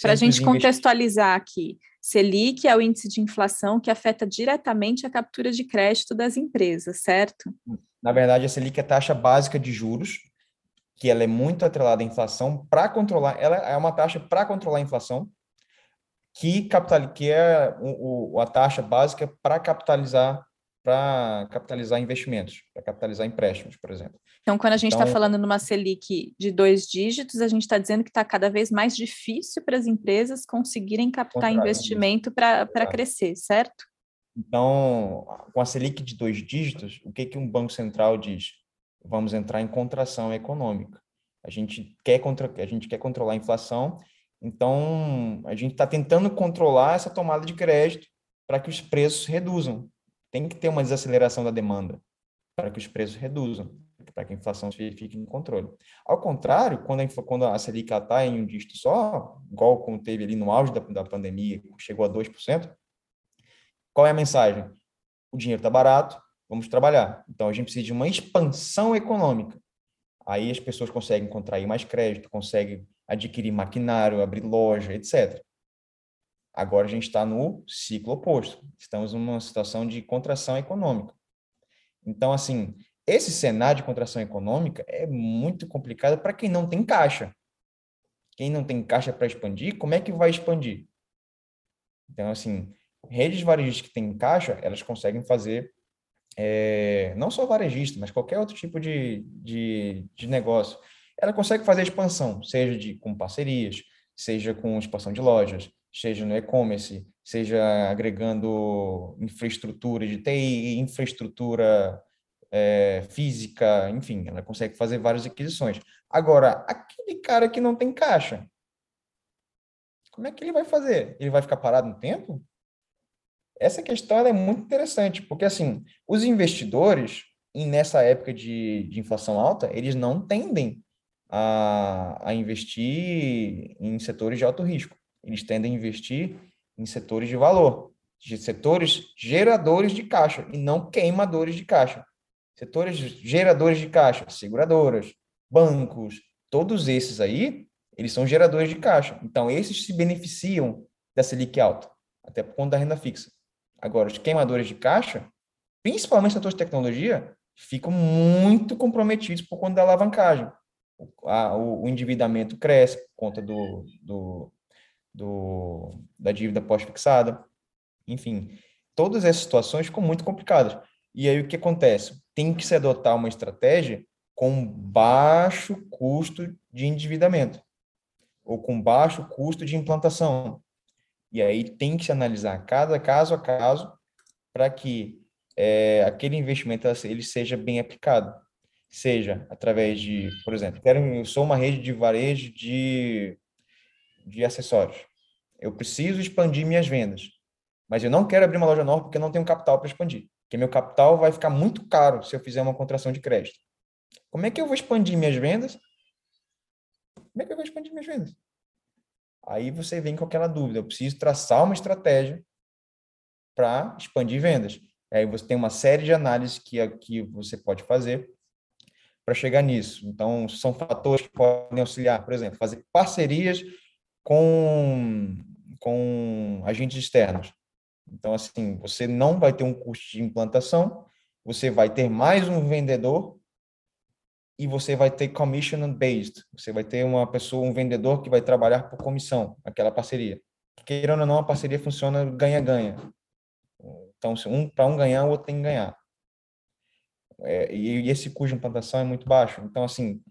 Para a gente contextualizar aqui, Selic é o índice de inflação que afeta diretamente a captura de crédito das empresas, certo? Na verdade, a Selic é a taxa básica de juros, que ela é muito atrelada à inflação para controlar, ela é uma taxa para controlar a inflação, que, capital, que é o, o a taxa básica para capitalizar para capitalizar investimentos, para capitalizar empréstimos, por exemplo. Então, quando a gente está então, falando numa Selic de dois dígitos, a gente está dizendo que está cada vez mais difícil para as empresas conseguirem captar investimento para crescer, certo? Então, com a Selic de dois dígitos, o que, que um Banco Central diz? Vamos entrar em contração econômica. A gente quer, contra, a gente quer controlar a inflação, então a gente está tentando controlar essa tomada de crédito para que os preços reduzam tem que ter uma desaceleração da demanda para que os preços reduzam, para que a inflação fique em controle. Ao contrário, quando a, quando a Selic está em um dígito só, igual como teve ali no auge da, da pandemia, chegou a 2%, qual é a mensagem? O dinheiro está barato, vamos trabalhar. Então, a gente precisa de uma expansão econômica. Aí as pessoas conseguem contrair mais crédito, conseguem adquirir maquinário, abrir loja, etc. Agora a gente está no ciclo oposto. Estamos numa situação de contração econômica. Então, assim, esse cenário de contração econômica é muito complicado para quem não tem caixa. Quem não tem caixa para expandir, como é que vai expandir? Então, assim, redes varejistas que têm caixa, elas conseguem fazer, é, não só varejista, mas qualquer outro tipo de, de, de negócio. Ela consegue fazer expansão, seja de, com parcerias, seja com expansão de lojas, seja no e-commerce, seja agregando infraestrutura de TI, infraestrutura é, física, enfim, ela consegue fazer várias aquisições. Agora, aquele cara que não tem caixa, como é que ele vai fazer? Ele vai ficar parado no tempo? Essa questão é muito interessante, porque assim, os investidores, nessa época de, de inflação alta, eles não tendem a, a investir em setores de alto risco eles tendem a investir em setores de valor, de setores geradores de caixa e não queimadores de caixa. Setores geradores de caixa, seguradoras, bancos, todos esses aí, eles são geradores de caixa. Então, esses se beneficiam da Selic alta, até por conta da renda fixa. Agora, os queimadores de caixa, principalmente setores de tecnologia, ficam muito comprometidos por conta da alavancagem. O, a, o, endividamento cresce por conta do, do, do, da dívida pós-fixada, enfim, todas essas situações ficam muito complicadas. E aí o que acontece? Tem que se adotar uma estratégia com baixo custo de endividamento ou com baixo custo de implantação. E aí tem que se analisar cada caso a caso para que é, aquele investimento ele seja bem aplicado. Seja através de, por exemplo, quero, eu sou uma rede de varejo de de acessórios. Eu preciso expandir minhas vendas, mas eu não quero abrir uma loja nova porque eu não tenho capital para expandir. Porque meu capital vai ficar muito caro se eu fizer uma contração de crédito. Como é que eu vou expandir minhas vendas? Como é que eu vou expandir minhas vendas? Aí você vem com aquela dúvida. Eu preciso traçar uma estratégia para expandir vendas. Aí você tem uma série de análises que, que você pode fazer para chegar nisso. Então, são fatores que podem auxiliar, por exemplo, fazer parcerias com, com agentes externos. Então, assim, você não vai ter um custo de implantação, você vai ter mais um vendedor e você vai ter commission based. Você vai ter uma pessoa, um vendedor que vai trabalhar por comissão, aquela parceria. Queirando ou não, a parceria funciona ganha-ganha. Então, um para um ganhar, o outro tem que ganhar. É, e esse custo de implantação é muito baixo. Então, assim,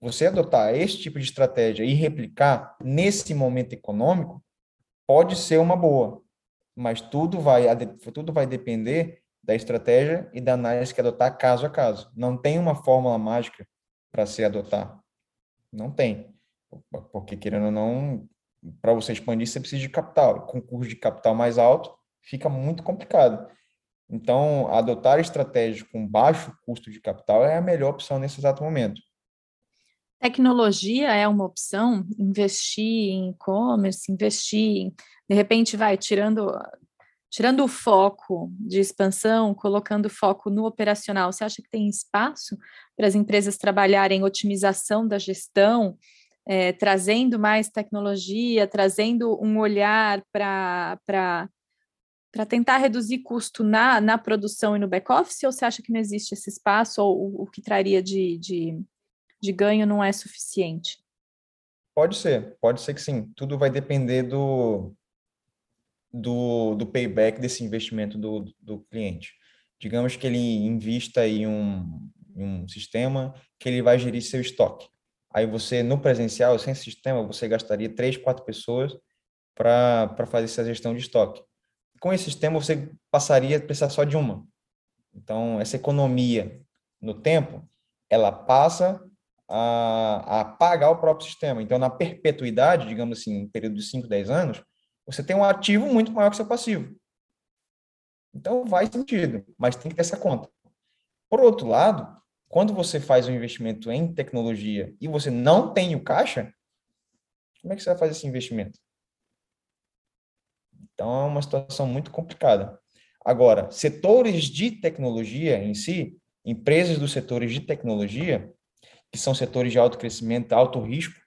você adotar esse tipo de estratégia e replicar nesse momento econômico pode ser uma boa, mas tudo vai, tudo vai depender da estratégia e da análise que adotar caso a caso. Não tem uma fórmula mágica para se adotar. Não tem. Porque, querendo ou não, para você expandir, você precisa de capital. Com custo de capital mais alto, fica muito complicado. Então, adotar estratégias com baixo custo de capital é a melhor opção nesse exato momento. Tecnologia é uma opção, investir em e-commerce, investir, de repente vai tirando tirando o foco de expansão, colocando foco no operacional, você acha que tem espaço para as empresas trabalharem otimização da gestão, é, trazendo mais tecnologia, trazendo um olhar para tentar reduzir custo na, na produção e no back-office, ou você acha que não existe esse espaço, ou o, o que traria de, de, de ganho não é suficiente? Pode ser, pode ser que sim. Tudo vai depender do, do, do payback desse investimento do, do cliente. Digamos que ele invista em um, um sistema que ele vai gerir seu estoque. Aí você, no presencial, sem sistema, você gastaria três, quatro pessoas para fazer essa gestão de estoque. Com esse sistema, você passaria a precisar só de uma. Então, essa economia no tempo, ela passa a, a pagar o próprio sistema. Então, na perpetuidade, digamos assim, um período de 5, 10 anos, você tem um ativo muito maior que seu passivo. Então, faz sentido, mas tem que ter essa conta. Por outro lado, quando você faz um investimento em tecnologia e você não tem o caixa, como é que você vai fazer esse investimento? Então, é uma situação muito complicada. Agora, setores de tecnologia em si, empresas dos setores de tecnologia, que são setores de alto crescimento, alto risco,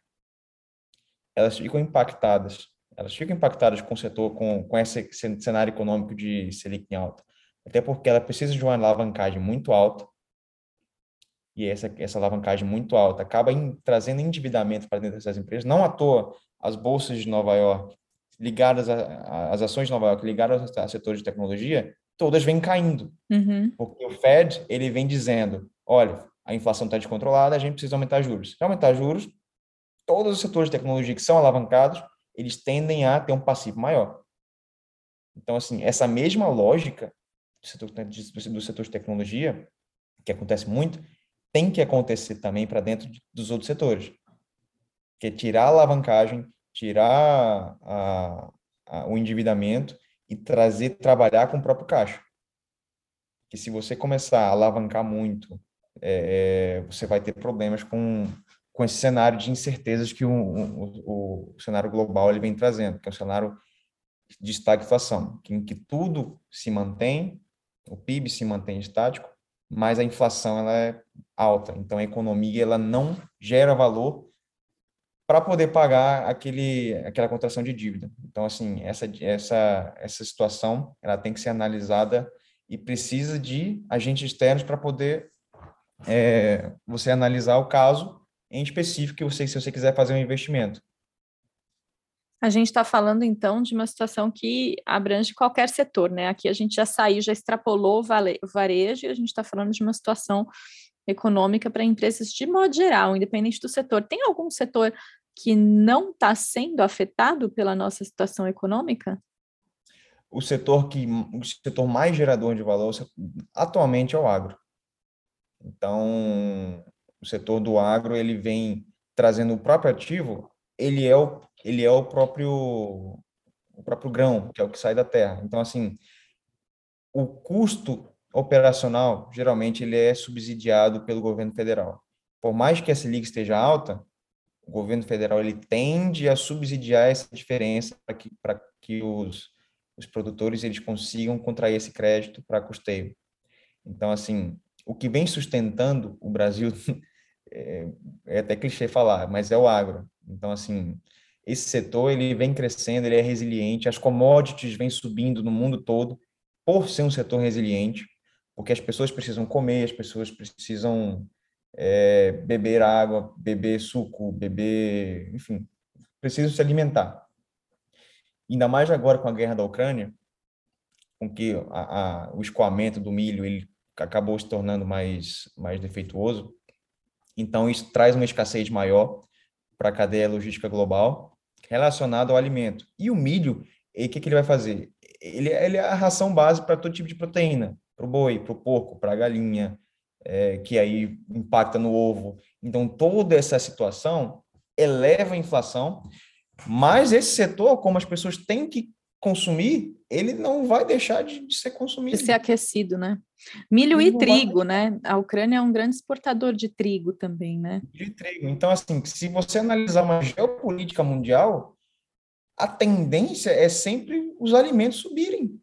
elas ficam impactadas elas ficam impactadas com o setor, com, com esse cenário econômico de Selic em alta. Até porque ela precisa de uma alavancagem muito alta, e essa, essa alavancagem muito alta acaba em, trazendo endividamento para dentro dessas empresas. Não à toa, as bolsas de Nova York, ligadas às ações de Nova York, ligadas ao setor de tecnologia, todas vêm caindo. Uhum. Porque o Fed, ele vem dizendo, olha, a inflação está descontrolada, a gente precisa aumentar juros. Se aumentar juros, todos os setores de tecnologia que são alavancados eles tendem a ter um passivo maior. Então, assim, essa mesma lógica do setor, do setor de tecnologia, que acontece muito, tem que acontecer também para dentro dos outros setores. Que é tirar a alavancagem, tirar a, a, o endividamento e trazer, trabalhar com o próprio caixa. Que se você começar a alavancar muito, é, é você vai ter problemas com com esse cenário de incertezas que o, o, o, cenário global ele vem trazendo, que é um cenário de estagflação, em que tudo se mantém, o PIB se mantém estático, mas a inflação ela é alta. Então a economia ela não gera valor para poder pagar aquele aquela contração de dívida. Então assim essa essa essa situação ela tem que ser analisada e precisa de agentes externos para poder é, você analisar o caso em específico você, se você quiser fazer um investimento. A gente está falando, então, de uma situação que abrange qualquer setor, né? Aqui a gente já saiu, já extrapolou o varejo e a gente está falando de uma situação econômica para empresas de modo geral, independente do setor. Tem algum setor que não está sendo afetado pela nossa situação econômica? O setor que o setor mais gerador de valor atualmente é o agro. Então, o setor do agro ele vem trazendo o próprio ativo, ele é o, ele é o próprio o próprio grão, que é o que sai da terra. Então assim, o custo operacional geralmente ele é subsidiado pelo governo federal. Por mais que a Selic esteja alta, o governo federal ele tende a subsidiar essa diferença para que para que os os produtores eles consigam contrair esse crédito para custeio. Então assim, o que vem sustentando o Brasil é, é até clichê falar, mas é o agro. Então, assim, esse setor ele vem crescendo, ele é resiliente, as commodities vêm subindo no mundo todo por ser um setor resiliente, porque as pessoas precisam comer, as pessoas precisam é, beber água, beber suco, beber, enfim, precisam se alimentar. Ainda mais agora com a guerra da Ucrânia, com que a, a, o escoamento do milho ele acabou se tornando mais, mais defeituoso, então, isso traz uma escassez maior para a cadeia logística global relacionada ao alimento. E o milho, o que, que ele vai fazer? Ele, ele é a ração base para todo tipo de proteína, para o boi, para o porco, para a galinha, é, que aí impacta no ovo. Então, toda essa situação eleva a inflação, mas esse setor, como as pessoas têm que consumir, ele não vai deixar de, de ser consumido. De ser aquecido, né? Milho e trigo, né? A Ucrânia é um grande exportador de trigo também, né? De trigo. Então, assim, se você analisar uma geopolítica mundial, a tendência é sempre os alimentos subirem.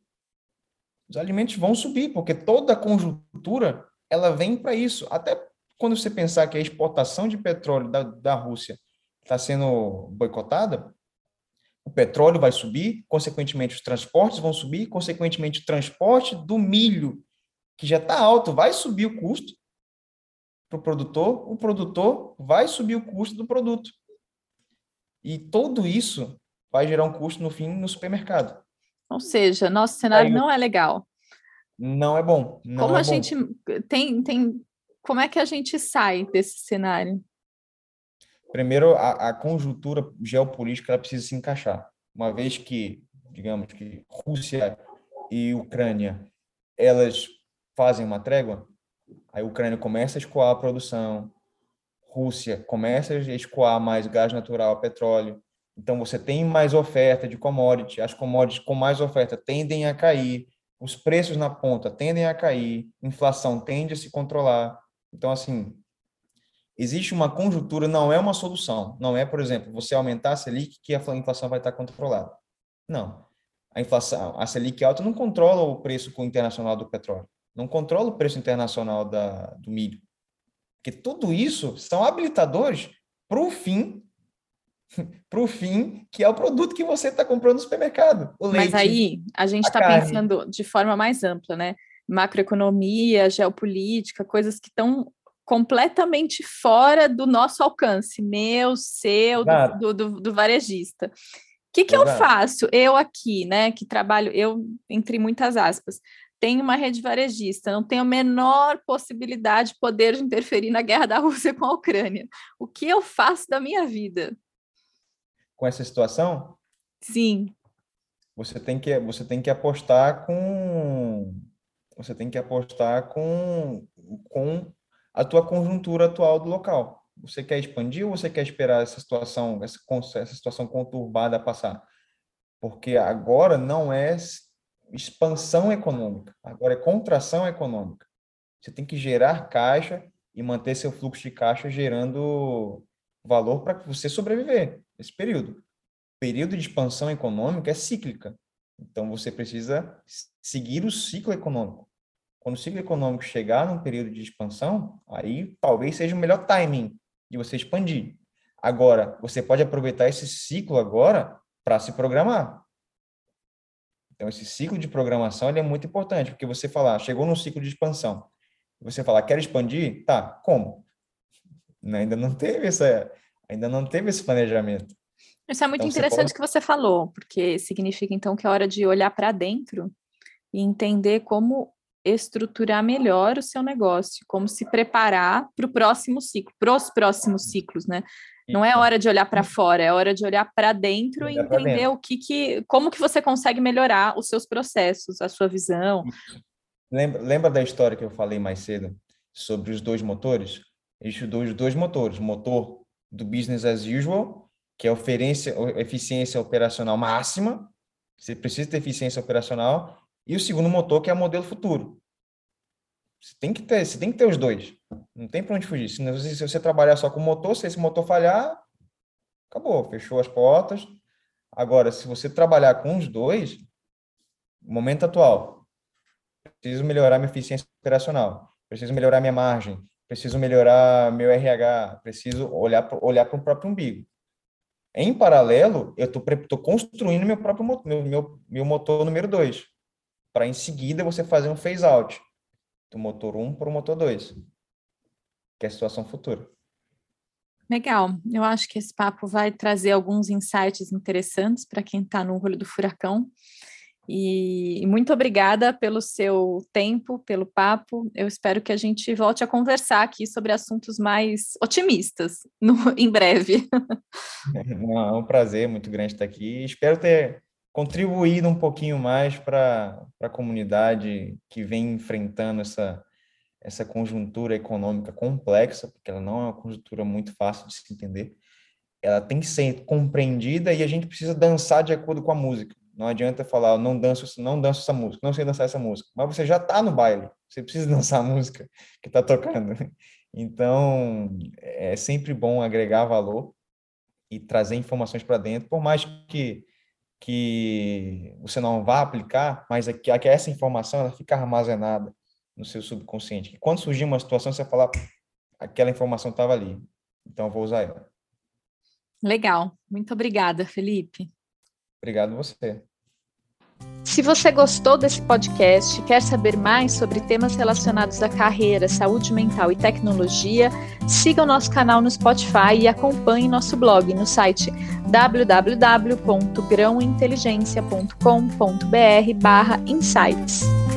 Os alimentos vão subir, porque toda a conjuntura ela vem para isso. Até quando você pensar que a exportação de petróleo da, da Rússia está sendo boicotada, o petróleo vai subir, consequentemente os transportes vão subir, consequentemente o transporte do milho, que já está alto, vai subir o custo para o produtor, o produtor vai subir o custo do produto. E tudo isso vai gerar um custo no fim no supermercado. Ou seja, nosso cenário Aí, não é legal. Não é bom. Não como é a bom. gente tem, tem. Como é que a gente sai desse cenário? Primeiro, a, a conjuntura geopolítica precisa se encaixar. Uma vez que, digamos que Rússia e Ucrânia elas fazem uma trégua, aí a Ucrânia começa a escoar a produção, Rússia começa a escoar mais gás natural, petróleo, então você tem mais oferta de commodity, as commodities com mais oferta tendem a cair, os preços na ponta tendem a cair, inflação tende a se controlar. Então, assim, existe uma conjuntura, não é uma solução. Não é, por exemplo, você aumentar a Selic que a inflação vai estar controlada. Não. A inflação, a Selic alta não controla o preço internacional do petróleo, não controla o preço internacional da, do milho. Porque tudo isso são habilitadores para o fim para o fim, que é o produto que você está comprando no supermercado. Leite, Mas aí a gente está pensando de forma mais ampla, né? Macroeconomia, geopolítica, coisas que estão completamente fora do nosso alcance, meu, seu, do, do, do, varejista. O que, que eu faço? Eu aqui, né, que trabalho, eu, entre muitas aspas, tenho uma rede varejista, não tenho a menor possibilidade de poder interferir na guerra da Rússia com a Ucrânia. O que eu faço da minha vida? com essa situação? Sim. Você tem que você tem que apostar com você tem que apostar com com a tua conjuntura atual do local. Você quer expandir ou você quer esperar essa situação essa, essa situação conturbada passar? Porque agora não é expansão econômica, agora é contração econômica. Você tem que gerar caixa e manter seu fluxo de caixa gerando valor para você sobreviver esse período. O período de expansão econômica é cíclica. Então, você precisa seguir o ciclo econômico. Quando o ciclo econômico chegar num período de expansão, aí talvez seja o melhor timing de você expandir. Agora, você pode aproveitar esse ciclo agora para se programar. Então, esse ciclo de programação é muito importante, porque você falar, chegou num ciclo de expansão, você falar, quer expandir? Tá, como? Ainda não teve essa, ainda não teve esse planejamento. Isso é muito então, interessante você pode... que você falou, porque significa então que é hora de olhar para dentro e entender como estruturar melhor o seu negócio, como se preparar para o próximo ciclo, para os próximos ciclos, né? Não é hora de olhar para fora, é hora de olhar para dentro olhar e entender dentro. o que, que, como que você consegue melhorar os seus processos, a sua visão. Lembra, lembra da história que eu falei mais cedo sobre os dois motores? Existem os dois motores, o motor do business as usual, que é oferência, eficiência operacional máxima, você precisa ter eficiência operacional, e o segundo motor, que é o modelo futuro. Você tem que ter, você tem que ter os dois. Não tem para onde fugir. Se, se você trabalhar só com o motor, se esse motor falhar, acabou, fechou as portas. Agora, se você trabalhar com os dois, momento atual, preciso melhorar minha eficiência operacional, preciso melhorar minha margem, preciso melhorar meu RH, preciso olhar para olhar o próprio umbigo. Em paralelo, eu estou construindo meu próprio meu, meu, meu motor número 2, para em seguida você fazer um phase out do motor 1 um para o motor 2, que é a situação futura. Legal, eu acho que esse papo vai trazer alguns insights interessantes para quem está no olho do furacão. E muito obrigada pelo seu tempo, pelo papo. Eu espero que a gente volte a conversar aqui sobre assuntos mais otimistas no, em breve. É um prazer muito grande estar aqui. Espero ter contribuído um pouquinho mais para a comunidade que vem enfrentando essa, essa conjuntura econômica complexa, porque ela não é uma conjuntura muito fácil de se entender. Ela tem que ser compreendida e a gente precisa dançar de acordo com a música. Não adianta falar, não danço, não danço essa música, não sei dançar essa música. Mas você já está no baile, você precisa dançar a música que está tocando. Então, é sempre bom agregar valor e trazer informações para dentro, por mais que que você não vá aplicar, mas é que, é que essa informação ela fica armazenada no seu subconsciente. Quando surgir uma situação, você falar, aquela informação estava ali, então eu vou usar ela. Legal. Muito obrigada, Felipe. Obrigado você. Se você gostou desse podcast, quer saber mais sobre temas relacionados à carreira, saúde mental e tecnologia, siga o nosso canal no Spotify e acompanhe nosso blog no site www.grãointeligência.com.br/insights.